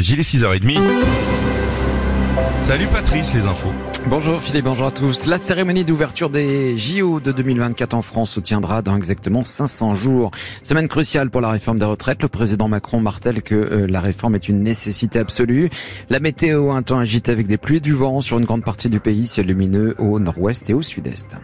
Gilles 6h30. Salut Patrice, les infos. Bonjour Philippe, bonjour à tous. La cérémonie d'ouverture des JO de 2024 en France se tiendra dans exactement 500 jours. Semaine cruciale pour la réforme des retraites. Le président Macron martèle que euh, la réforme est une nécessité absolue. La météo, un temps agité avec des pluies du vent sur une grande partie du pays, ciel lumineux au nord-ouest et au sud-est.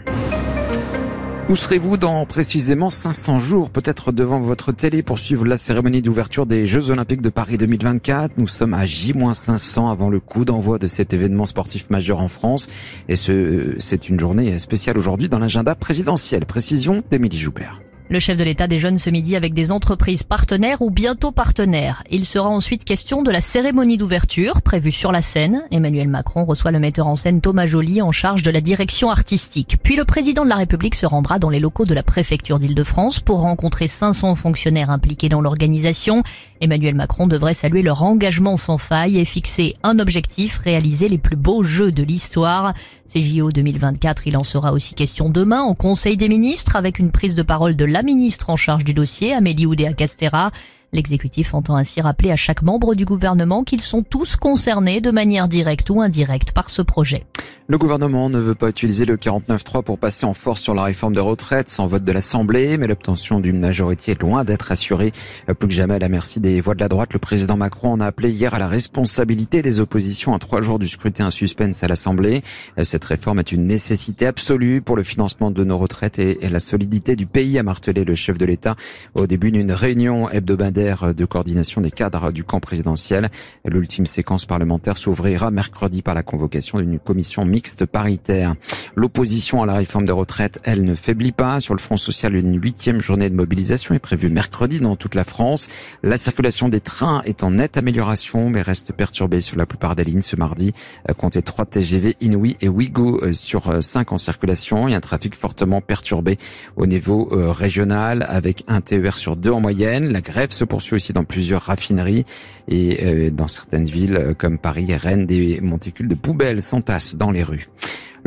Où serez-vous dans précisément 500 jours, peut-être devant votre télé pour suivre la cérémonie d'ouverture des Jeux Olympiques de Paris 2024 Nous sommes à J-500 avant le coup d'envoi de cet événement sportif majeur en France. Et ce, c'est une journée spéciale aujourd'hui dans l'agenda présidentiel. Précision d'Émilie Joubert. Le chef de l'État déjeune ce midi avec des entreprises partenaires ou bientôt partenaires. Il sera ensuite question de la cérémonie d'ouverture prévue sur la scène. Emmanuel Macron reçoit le metteur en scène Thomas Joly en charge de la direction artistique. Puis le président de la République se rendra dans les locaux de la préfecture d'Île-de-France pour rencontrer 500 fonctionnaires impliqués dans l'organisation. Emmanuel Macron devrait saluer leur engagement sans faille et fixer un objectif, réaliser les plus beaux jeux de l'histoire. Ces JO 2024, il en sera aussi question demain au Conseil des ministres avec une prise de parole de la ministre en charge du dossier, Amélie Oudéa-Castera. L'exécutif entend ainsi rappeler à chaque membre du gouvernement qu'ils sont tous concernés de manière directe ou indirecte par ce projet. Le gouvernement ne veut pas utiliser le 49.3 pour passer en force sur la réforme de retraite sans vote de l'Assemblée, mais l'obtention d'une majorité est loin d'être assurée. Plus que jamais à la merci des voix de la droite, le président Macron en a appelé hier à la responsabilité des oppositions à trois jours du scrutin suspense à l'Assemblée. Cette réforme est une nécessité absolue pour le financement de nos retraites et la solidité du pays, a martelé le chef de l'État au début d'une réunion hebdomadaire de coordination des cadres du camp présidentiel. L'ultime séquence parlementaire s'ouvrira mercredi par la convocation d'une commission mixte paritaire. L'opposition à la réforme des retraites, elle, ne faiblit pas. Sur le Front social, une huitième journée de mobilisation est prévue mercredi dans toute la France. La circulation des trains est en nette amélioration, mais reste perturbée sur la plupart des lignes ce mardi. Comptez 3 TGV Inouï et Ouigo euh, sur 5 en circulation. A un trafic fortement perturbé au niveau euh, régional avec un TER sur 2 en moyenne. La grève se poursuit aussi dans plusieurs raffineries et euh, dans certaines villes comme Paris et Rennes, des monticules de poubelles s'entassent dans les rues.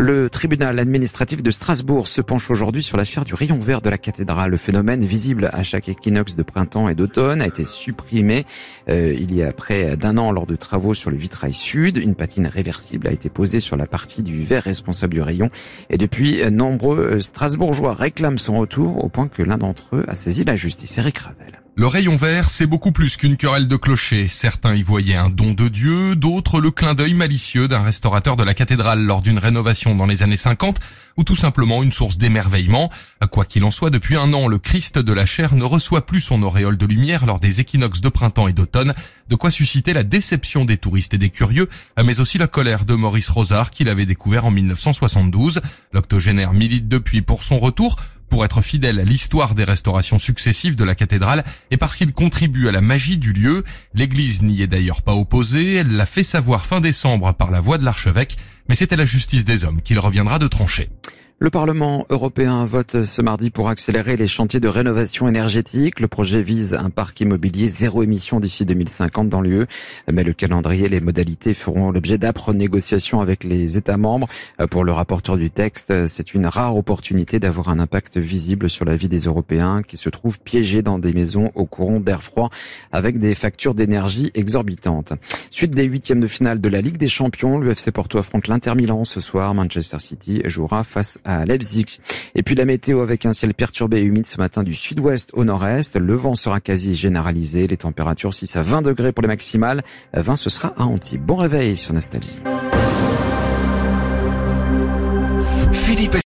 Le tribunal administratif de Strasbourg se penche aujourd'hui sur l'affaire du rayon vert de la cathédrale. Le phénomène visible à chaque équinoxe de printemps et d'automne a été supprimé euh, il y a près d'un an lors de travaux sur le vitrail sud. Une patine réversible a été posée sur la partie du verre responsable du rayon. Et depuis, nombreux Strasbourgeois réclament son retour au point que l'un d'entre eux a saisi la justice. Eric Ravel. Le rayon vert, c'est beaucoup plus qu'une querelle de clocher. Certains y voyaient un don de Dieu, d'autres le clin d'œil malicieux d'un restaurateur de la cathédrale lors d'une rénovation dans les années 50, ou tout simplement une source d'émerveillement. Quoi qu'il en soit, depuis un an, le Christ de la chair ne reçoit plus son auréole de lumière lors des équinoxes de printemps et d'automne, de quoi susciter la déception des touristes et des curieux, mais aussi la colère de Maurice Rosard qu'il avait découvert en 1972. L'octogénaire milite depuis pour son retour, pour être fidèle à l'histoire des restaurations successives de la cathédrale et parce qu'il contribue à la magie du lieu. L'église n'y est d'ailleurs pas opposée, elle l'a fait savoir fin décembre par la voix de l'archevêque, mais c'est à la justice des hommes qu'il reviendra de trancher. Le Parlement européen vote ce mardi pour accélérer les chantiers de rénovation énergétique. Le projet vise un parc immobilier zéro émission d'ici 2050 dans l'UE. Mais le calendrier et les modalités feront l'objet d'âpres négociations avec les États membres. Pour le rapporteur du texte, c'est une rare opportunité d'avoir un impact visible sur la vie des Européens qui se trouvent piégés dans des maisons au courant d'air froid avec des factures d'énergie exorbitantes. Suite des huitièmes de finale de la Ligue des Champions, l'UFC Porto affronte l'Inter Milan ce soir. Manchester City jouera face à Leipzig. Et puis la météo avec un ciel perturbé et humide ce matin du sud-ouest au nord-est. Le vent sera quasi généralisé. Les températures 6 à 20 degrés pour les maximales. 20 ce sera à Antibes. Bon réveil sur Nostalgie.